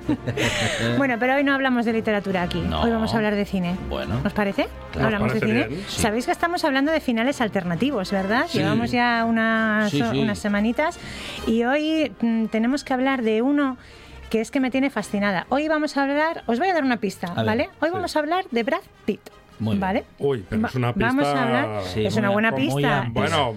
bueno, pero hoy no hablamos de literatura aquí. No. Hoy vamos a hablar de cine. Bueno. ¿Os parece? Claro. Hablamos de cine. Sí. Sabéis que estamos hablando de finales alternativos, ¿verdad? Sí. Llevamos ya unas, Sí, sí. unas semanitas y hoy mm, tenemos que hablar de uno que es que me tiene fascinada. Hoy vamos a hablar, os voy a dar una pista, ver, ¿vale? Hoy sí. vamos a hablar de Brad Pitt. Muy. ¿Vale? Uy, pero es una pista. Vamos a hablar. Sí, es una buena pista. Bueno,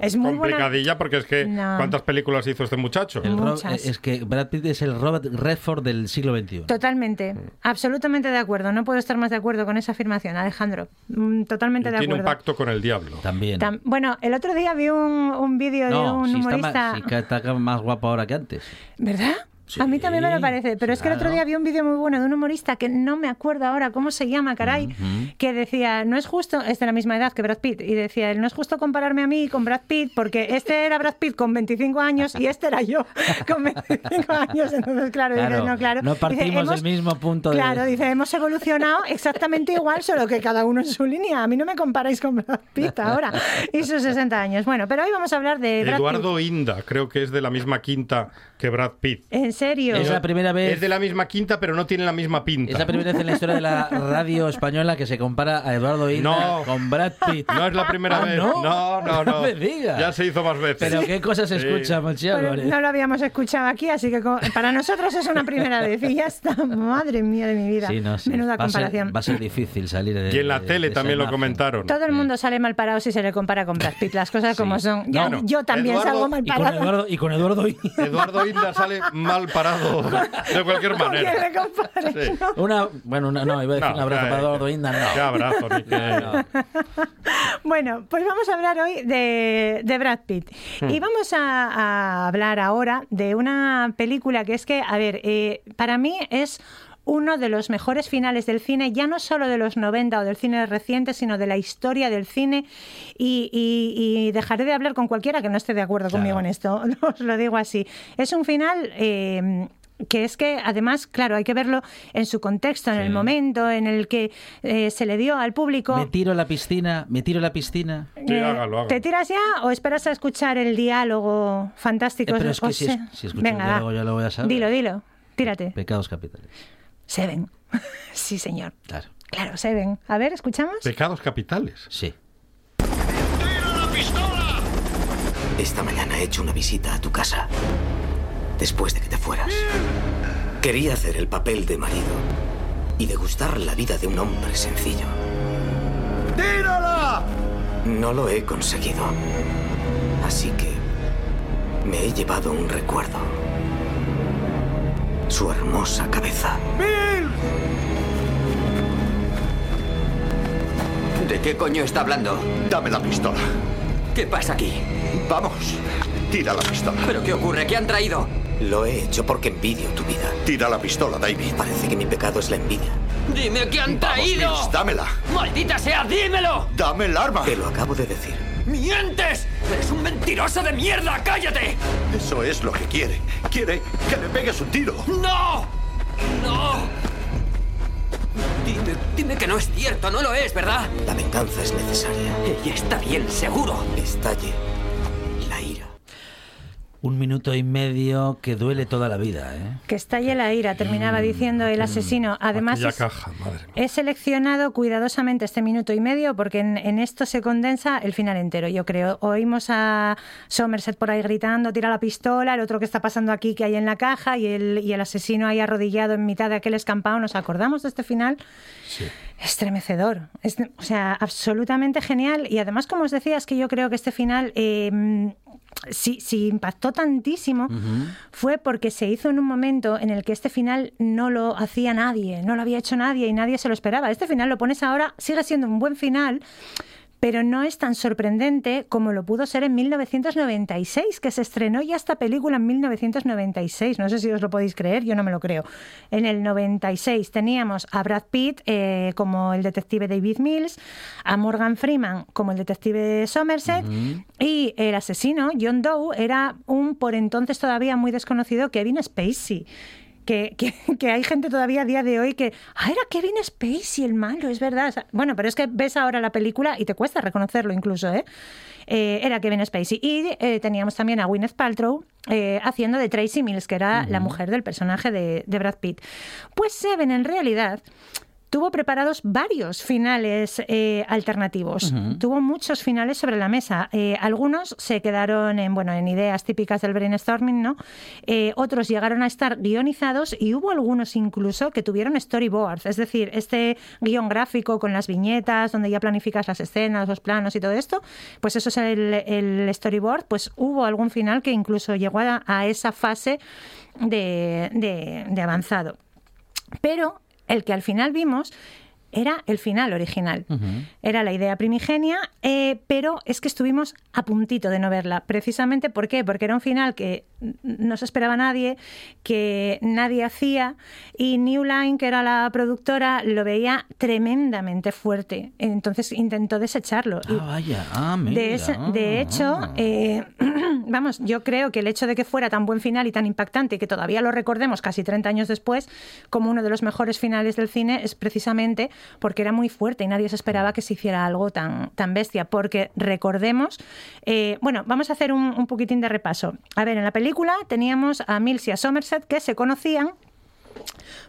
Es muy buena- complicadilla porque es que No. ¿cuántas películas hizo este muchacho? El Ro- Muchas. es que Brad Pitt es el Robert Redford del siglo XXI. Totalmente, absolutamente de acuerdo. No puedo estar más de acuerdo con esa afirmación, Alejandro. Mm, Totalmente Y de tiene un acuerdo. pacto con el diablo. También. Tam- bueno, el otro día vi un, un vídeo de un si está, humorista. más, si está más guapo ahora que antes. ¿Verdad? Sí, a mí también me lo parece, pero es que el otro día vi un vídeo muy bueno de un humorista que no me acuerdo ahora cómo se llama, caray, que decía, no es justo, es de la misma edad que Brad Pitt, y decía, no es justo compararme a mí con Brad Pitt, porque este era Brad Pitt con 25 años y este era yo con 25 años, entonces claro, dice, Claro, no, claro. no Dice, partimos "Hemos- del mismo punto de- Claro, dice, hemos evolucionado exactamente igual, solo que cada uno en su línea. A mí no me comparáis con Brad Pitt ahora y sus 60 años. Bueno, pero hoy vamos a hablar de Brad Eduardo Inda, creo que es de la misma quinta que Brad Pitt. Pitt. ¿En serio? Es la primera vez. Es de la misma quinta, pero no tiene la misma pinta. Es la primera vez en la historia de la radio española que se compara a Eduardo Inda No. con Brad Pitt. No es la primera Ah, vez. ¿no? No, no, no. No me digas. Ya se hizo más veces. Pero qué cosas se Sí. escucha, no lo habíamos escuchado aquí, así que para nosotros es una primera vez y ya está. Madre mía de mi vida. Sí, no, sí. Menuda va, a ser, comparación. va a ser difícil salir de Y en la de- tele de también lo comentaron. Todo el mundo sale mal parado si se le compara con Brad Pitt, las cosas Sí. como son. Ya- No, no. Yo también Eduardo- salgo mal Y con parado. Eduardo, y con Eduardo Inda. Eduardo Inda sale mal parado de cualquier ¿Con quién manera. compares? Sí. No. Una, bueno, una, no, iba a decir No, un abrazo para. Eduardo Inda, no. Qué abrazo, ni Bueno, pues vamos a hablar hoy de, de Brad Pitt. Hmm. Y vamos a, a hablar ahora de una película que es que, a ver, eh, para mí es uno de los mejores finales del cine, ya no solo de los 90 o del cine reciente, sino de la historia del cine. Y, y- y dejaré de hablar con cualquiera que no esté de acuerdo Claro. conmigo en esto, os lo digo así. Es un final... eh, que es que además, claro, hay que verlo en su contexto, en Sí. el momento en el que eh, se le dio al público. Me tiro a la piscina, me tiro a la piscina. Sí, Eh, hágalo, hágalo. ¿Te tiras ya o esperas a escuchar el diálogo fantástico? Eh, pero es que O si, es- si escucho Venga, el diálogo ya lo voy a saber. Dilo, dilo. Tírate. Pecados capitales. Seven. sí, señor. Claro. Claro, Seven. A ver, ¿escuchamos? Pecados capitales. Sí. Esta mañana he hecho una visita a tu casa. Después de que te fueras. Quería hacer el papel de marido y degustar la vida de un hombre sencillo. ¡Tírala! No lo he conseguido. Así que me he llevado un recuerdo. Su hermosa cabeza. ¡Bill! ¿De qué coño está hablando? Dame la pistola. ¿Qué pasa aquí? Vamos. Tira la pistola. ¿Pero qué ocurre? ¿Qué han traído? Lo he hecho porque envidio tu vida. Tira la pistola, David. Parece que mi pecado es la envidia. ¡Dime qué han Vamos, traído! Mills, dámela. ¡Maldita sea, dímelo! Dame el arma. Te lo acabo de decir. ¡Mientes! ¡Eres un mentiroso de mierda! ¡Cállate! Eso es lo que quiere. Quiere que le pegues un tiro. ¡No! ¡No! Dime, Dime que no es cierto, no lo es, ¿verdad? La venganza es necesaria. Ella está bien, seguro. Estalle. Un minuto y medio que duele toda la vida, ¿eh? Que estalle la ira, terminaba diciendo el asesino. Además, es- caja. He seleccionado cuidadosamente este minuto y medio porque en, en esto se condensa el final entero, yo creo. Oímos a Somerset por ahí gritando, tira la pistola, el otro que está pasando aquí que hay en la caja y el, y el asesino ahí arrodillado en mitad de aquel escampado. ¿Nos acordamos de este final? Estremecedor. Es- o sea, absolutamente genial. Y además, como os decía, es que yo creo que este final... eh, Sí, sí impactó tantísimo fue porque se hizo en un momento en el que este final no lo hacía nadie, no lo había hecho nadie y nadie se lo esperaba. Este final lo pones ahora, sigue siendo un buen final, pero no es tan sorprendente como lo pudo ser en 1996, que se estrenó ya esta película en 1996. No sé si os lo podéis creer, yo no me lo creo. En el 96 teníamos a Brad Pitt eh, como el detective David Mills, a Morgan Freeman como el detective Somerset y el asesino, John Doe, era un por entonces todavía muy desconocido Kevin Spacey. Que, que- que hay gente todavía a día de hoy que, ah, era Kevin Spacey el malo, es verdad. O sea, Bueno, pero es que ves ahora la película y te cuesta reconocerlo incluso, ¿eh? Eh, era Kevin Spacey. Y eh, teníamos también a Gwyneth Paltrow eh, haciendo de Tracy Mills, que era la mujer del personaje de, de Brad Pitt. Pues Seven, en realidad, tuvo preparados varios finales eh, alternativos. Tuvo muchos finales sobre la mesa. Eh, algunos se quedaron en, bueno, en ideas típicas del brainstorming, ¿no? Eh, otros llegaron a estar guionizados y hubo algunos incluso que tuvieron storyboards, es decir, este guion gráfico con las viñetas, donde ya planificas las escenas, los planos y todo esto, pues eso es el, el storyboard, pues hubo algún final que incluso llegó a, a esa fase de- de- de avanzado. Pero el que al final vimos era el final original. Era la idea primigenia, eh, pero es que estuvimos a puntito de no verla. Precisamente ¿por qué? Porque era un final que no se esperaba nadie, que nadie hacía, y New Line, que era la productora, lo veía tremendamente fuerte. Entonces intentó desecharlo. Ah, vaya. Ah, mira. de, ese- de hecho, Ah. eh, vamos, yo creo que el hecho de que fuera tan buen final y tan impactante y que todavía lo recordemos casi 30 años después como uno de los mejores finales del cine es precisamente porque era muy fuerte y nadie se esperaba que se hiciera algo tan, tan bestia. Porque recordemos, eh, bueno, vamos a hacer un, un poquitín de repaso. A ver, en la película teníamos a Mills y a Somerset que se conocían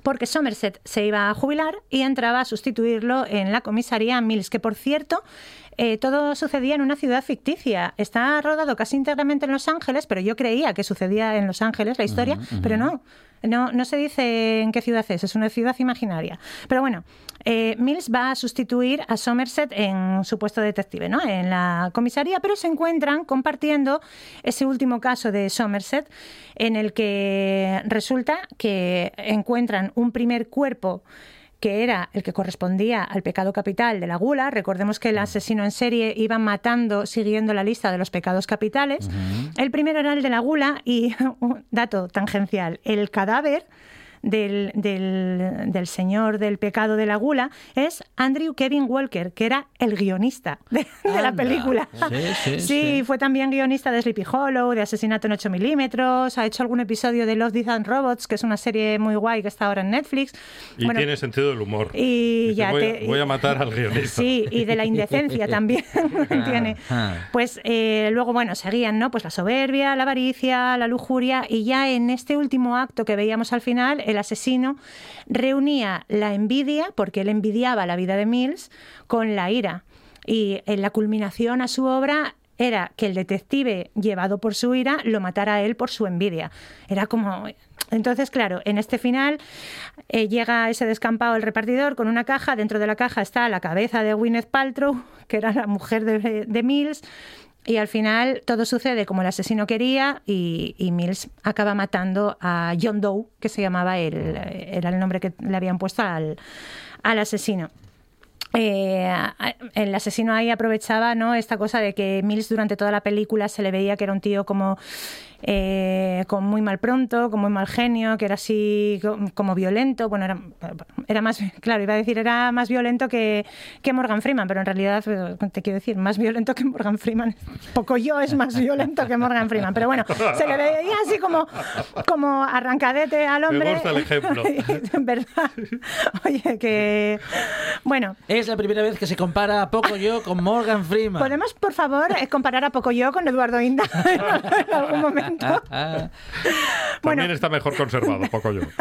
porque Somerset se iba a jubilar y entraba a sustituirlo en la comisaría Mills, que por cierto, eh, todo sucedía en una ciudad ficticia. Está rodado casi íntegramente en Los Ángeles, pero yo creía que sucedía en Los Ángeles la historia, pero no. No, no se dice en qué ciudad es, es una ciudad imaginaria. Pero bueno, eh, Mills va a sustituir a Somerset en su puesto de detective, ¿no? En la comisaría, pero se encuentran compartiendo ese último caso de Somerset, en el que resulta que encuentran un primer cuerpo que era el que correspondía al pecado capital de la gula. Recordemos que el asesino en serie iba matando siguiendo la lista de los pecados capitales. El primero era el de la gula y, un dato tangencial, el cadáver del, del- del señor del pecado de la gula es Andrew Kevin Walker, que era el guionista de, de la película. Sí, sí, sí. fue también guionista de Sleepy Hollow, de Asesinato en 8 milímetros, ha hecho algún episodio de Love, Death and Robots, que es una serie muy guay que está ahora en Netflix. Y Bueno, tiene sentido del humor. y ya voy, te- a, voy a matar al guionista. Sí, y de la indecencia también tiene. Pues eh, luego, bueno, seguían, ¿no? Pues la soberbia, la avaricia, la lujuria, y ya en este último acto que veíamos al final, el asesino reunía la envidia, porque él envidiaba la vida de Mills, con la ira. Y en la culminación a su obra era que el detective, llevado por su ira, lo matara a él por su envidia. Era como... Entonces, claro, en este final eh, llega ese descampado el repartidor con una caja. Dentro de la caja está la cabeza de Gwyneth Paltrow, que era la mujer de, de Mills. Y al final todo sucede como el asesino quería y, Mills acaba matando a John Doe, que se llamaba el, era el nombre que le habían puesto al, al asesino. Eh, el asesino ahí aprovechaba ¿no? esta cosa de que Mills durante toda la película se le veía que era un tío como eh, con muy mal pronto, con muy mal genio, que era así co- como violento. Bueno, era, era más, claro, iba a decir, era más violento que, que Morgan Freeman, pero en realidad te quiero decir, más violento que Morgan Freeman. Poco yo es más violento que Morgan Freeman, pero bueno, se le veía así como, como arrancadete al hombre. Me gusta el ejemplo. En verdad. Oye, que. Bueno. Es la primera vez que se compara a poco yo con Morgan Freeman. ¿Podemos, por favor, eh, comparar a poco yo con Eduardo Inda en algún momento? También está mejor conservado, poco yo.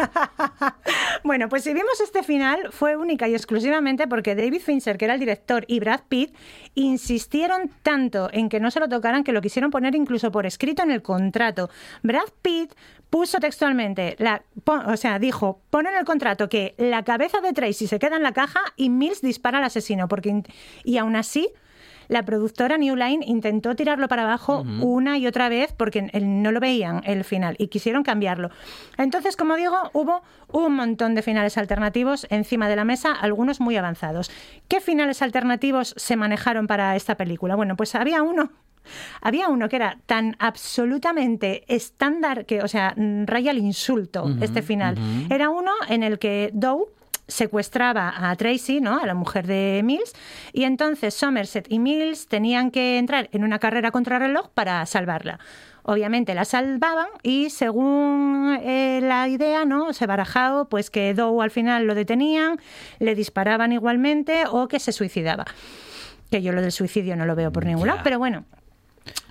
Bueno, pues si vimos este final fue única y exclusivamente porque David Fincher, que era el director, y Brad Pitt insistieron tanto en que no se lo tocaran que lo quisieron poner incluso por escrito en el contrato. Brad Pitt puso textualmente, la, o sea, dijo, pon en el contrato que la cabeza de Tracy se queda en la caja y Mills dispara al asesino, porque y aún así la productora New Line intentó tirarlo para abajo una y otra vez porque no lo veían el final y quisieron cambiarlo. Entonces, como digo, hubo un montón de finales alternativos encima de la mesa, algunos muy avanzados. ¿Qué finales alternativos se manejaron para esta película? Bueno, pues había uno había uno que era tan absolutamente estándar que, o sea, mm, raya el insulto este final. Era uno en el que Doe secuestraba a Tracy, ¿no? A la mujer de Mills, y entonces Somerset y Mills tenían que entrar en una carrera contrarreloj para salvarla. Obviamente la salvaban y según eh, la idea, ¿no? Se barajaba pues que Doe al final lo detenían, le disparaban igualmente o que se suicidaba. Que yo lo del suicidio no lo veo por ningún lado, pero bueno,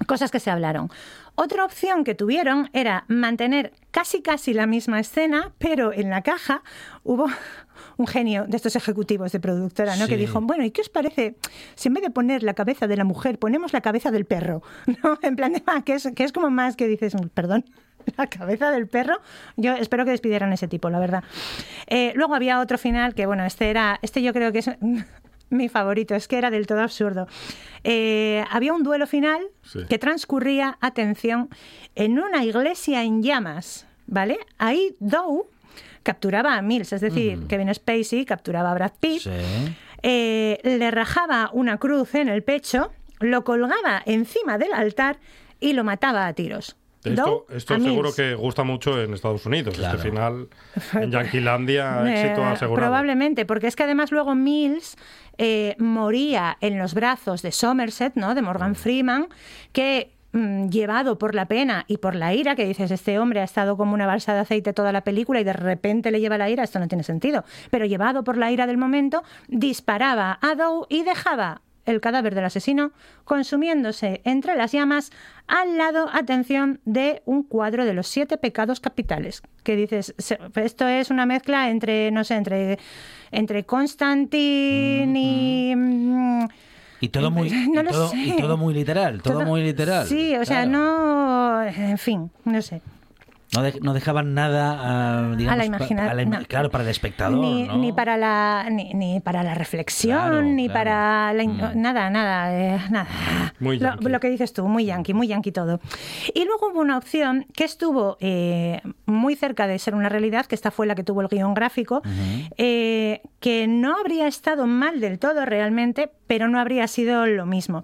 cosas que se hablaron. Otra opción que tuvieron era mantener casi casi la misma escena, pero en la caja hubo un genio de estos ejecutivos de productora, ¿no? Que dijo, bueno, ¿y qué os parece si en vez de poner la cabeza de la mujer ponemos la cabeza del perro? ¿No? En plan de, ah, que es, que es como más que dices, perdón. La cabeza del perro. Yo espero que despidieran ese tipo, la verdad. Eh, luego había otro final que, bueno, este era. Este yo creo que es mi favorito, es que era del todo absurdo. Eh, había un duelo final Sí. que transcurría, atención, en una iglesia en llamas, ¿vale? Ahí Doe capturaba a Mills, es decir, Kevin Spacey capturaba a Brad Pitt, eh, le rajaba una cruz en el pecho, lo colgaba encima del altar y lo mataba a tiros. Esto, Doe esto a seguro Mills. que gusta mucho en Estados Unidos. Este final en Yanquilandia, Eh, éxito asegurado. Probablemente, porque es que además luego Mills eh, moría en los brazos de Somerset, ¿no? De Morgan Freeman, que mm, llevado por la pena y por la ira, que dices, este hombre ha estado como una balsa de aceite toda la película y de repente le lleva la ira, esto no tiene sentido. Pero llevado por la ira del momento, disparaba a Doe y dejaba el cadáver del asesino consumiéndose entre las llamas al lado, atención, de un cuadro de los siete pecados capitales. Que dices, esto es una mezcla entre, no sé, entre, entre Constantine y... mm, Y todo muy, No y lo todo, sé. y todo muy literal, todo, todo- muy literal. Sí, o sea, Claro. no... En fin, no sé. No, de- no dejaban nada, ah, digamos, A la pa- imagina- a la ima- no. Claro, para el espectador, ni, ¿no? ni para la ni, ni para la reflexión Claro, ni claro. Mm. para la in- nada nada eh, nada Muy lo, yankee. lo que dices tú muy yankee muy yankee todo y luego hubo una opción que estuvo eh, muy cerca de ser una realidad que esta fue la que tuvo el guion gráfico eh, que no habría estado mal del todo realmente pero no habría sido lo mismo.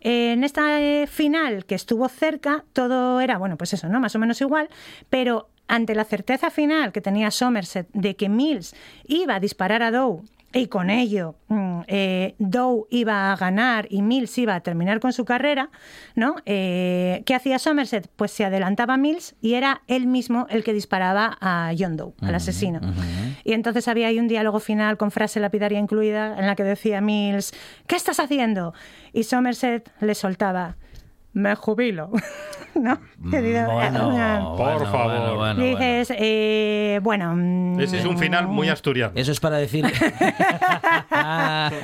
En esta eh, final que estuvo cerca todo era bueno pues eso no más o menos igual pero ante la certeza final que tenía Somerset de que Mills iba a disparar a Doe y con ello mm, eh, Doe iba a ganar y Mills iba a terminar con su carrera, ¿no? Eh, ¿Qué hacía Somerset? Pues se adelantaba a Mills y era él mismo el que disparaba a John Doe, al asesino. Y entonces había ahí un diálogo final con frase lapidaria incluida en la que decía Mills, ¿qué estás haciendo? Y Somerset le soltaba, me jubilo. ¿No? Que digo, Bueno, Por bueno, favor. bueno, bueno, Dices, eh, bueno. mm, Ese es un final muy asturiano. Eso es para decir.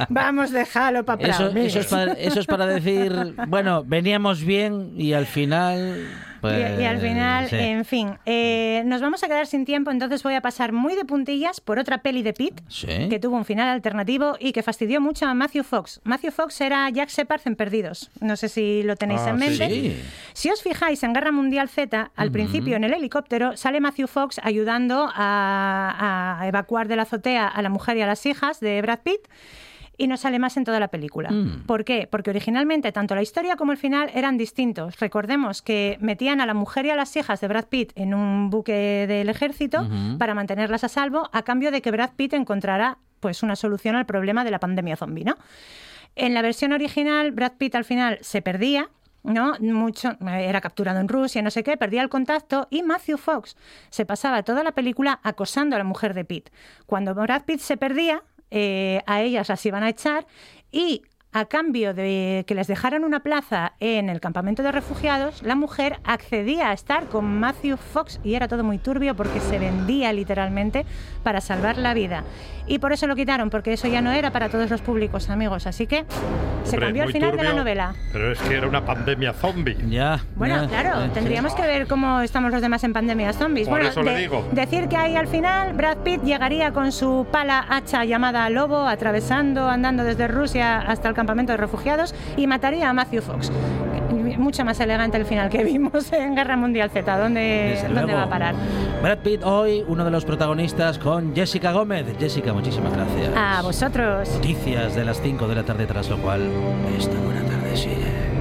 Vamos, déjalo para Eso, eso es para, eso es para decir, bueno, veníamos bien y al final. Pues, y, y al final, sí. en fin, eh, nos vamos a quedar sin tiempo, entonces voy a pasar muy de puntillas por otra peli de Pitt, Sí. que tuvo un final alternativo y que fastidió mucho a Matthew Fox. Matthew Fox era Jack Shepard en Perdidos. No sé si lo tenéis Ah, en mente. sí. Si os fijáis en Guerra Mundial Z, al principio en el helicóptero sale Matthew Fox ayudando a, a evacuar de la azotea a la mujer y a las hijas de Brad Pitt. Y no sale más en toda la película. Mm. ¿Por qué? Porque originalmente tanto la historia como el final eran distintos. Recordemos que metían a la mujer y a las hijas de Brad Pitt en un buque del ejército para mantenerlas a salvo a cambio de que Brad Pitt encontrara pues una solución al problema de la pandemia zombie, ¿no? En la versión original, Brad Pitt al final se perdía, ¿no? Mucho, era capturado en Rusia, no sé qué, perdía el contacto y Matthew Fox se pasaba toda la película acosando a la mujer de Pitt. Cuando Brad Pitt se perdía, eh, a ellas las iban a echar y a cambio de que les dejaran una plaza en el campamento de refugiados, la mujer accedía a estar con Matthew Fox y era todo muy turbio porque se vendía literalmente para salvar la vida. Y por eso lo quitaron, porque eso ya no era para todos los públicos, amigos. Así que se Hombre, cambió al final de la turbio, novela. Pero es que era una pandemia zombie. Ya. Bueno, claro, tendríamos que ver cómo estamos los demás en pandemia zombies. Por bueno, eso le digo. decir que ahí al final Brad Pitt llegaría con su pala hacha llamada Lobo, atravesando, andando desde Rusia hasta el campamento de refugiados y mataría a Matthew Fox. Mucho más elegante el final que vimos en Guerra Mundial Z. ¿Dónde, ¿dónde va a parar? Brad Pitt hoy, uno de los protagonistas con Jessica Gómez. Jessica, muchísimas gracias. A vosotros. Noticias de las 5 de la tarde, tras lo cual, esta buena tarde sigue.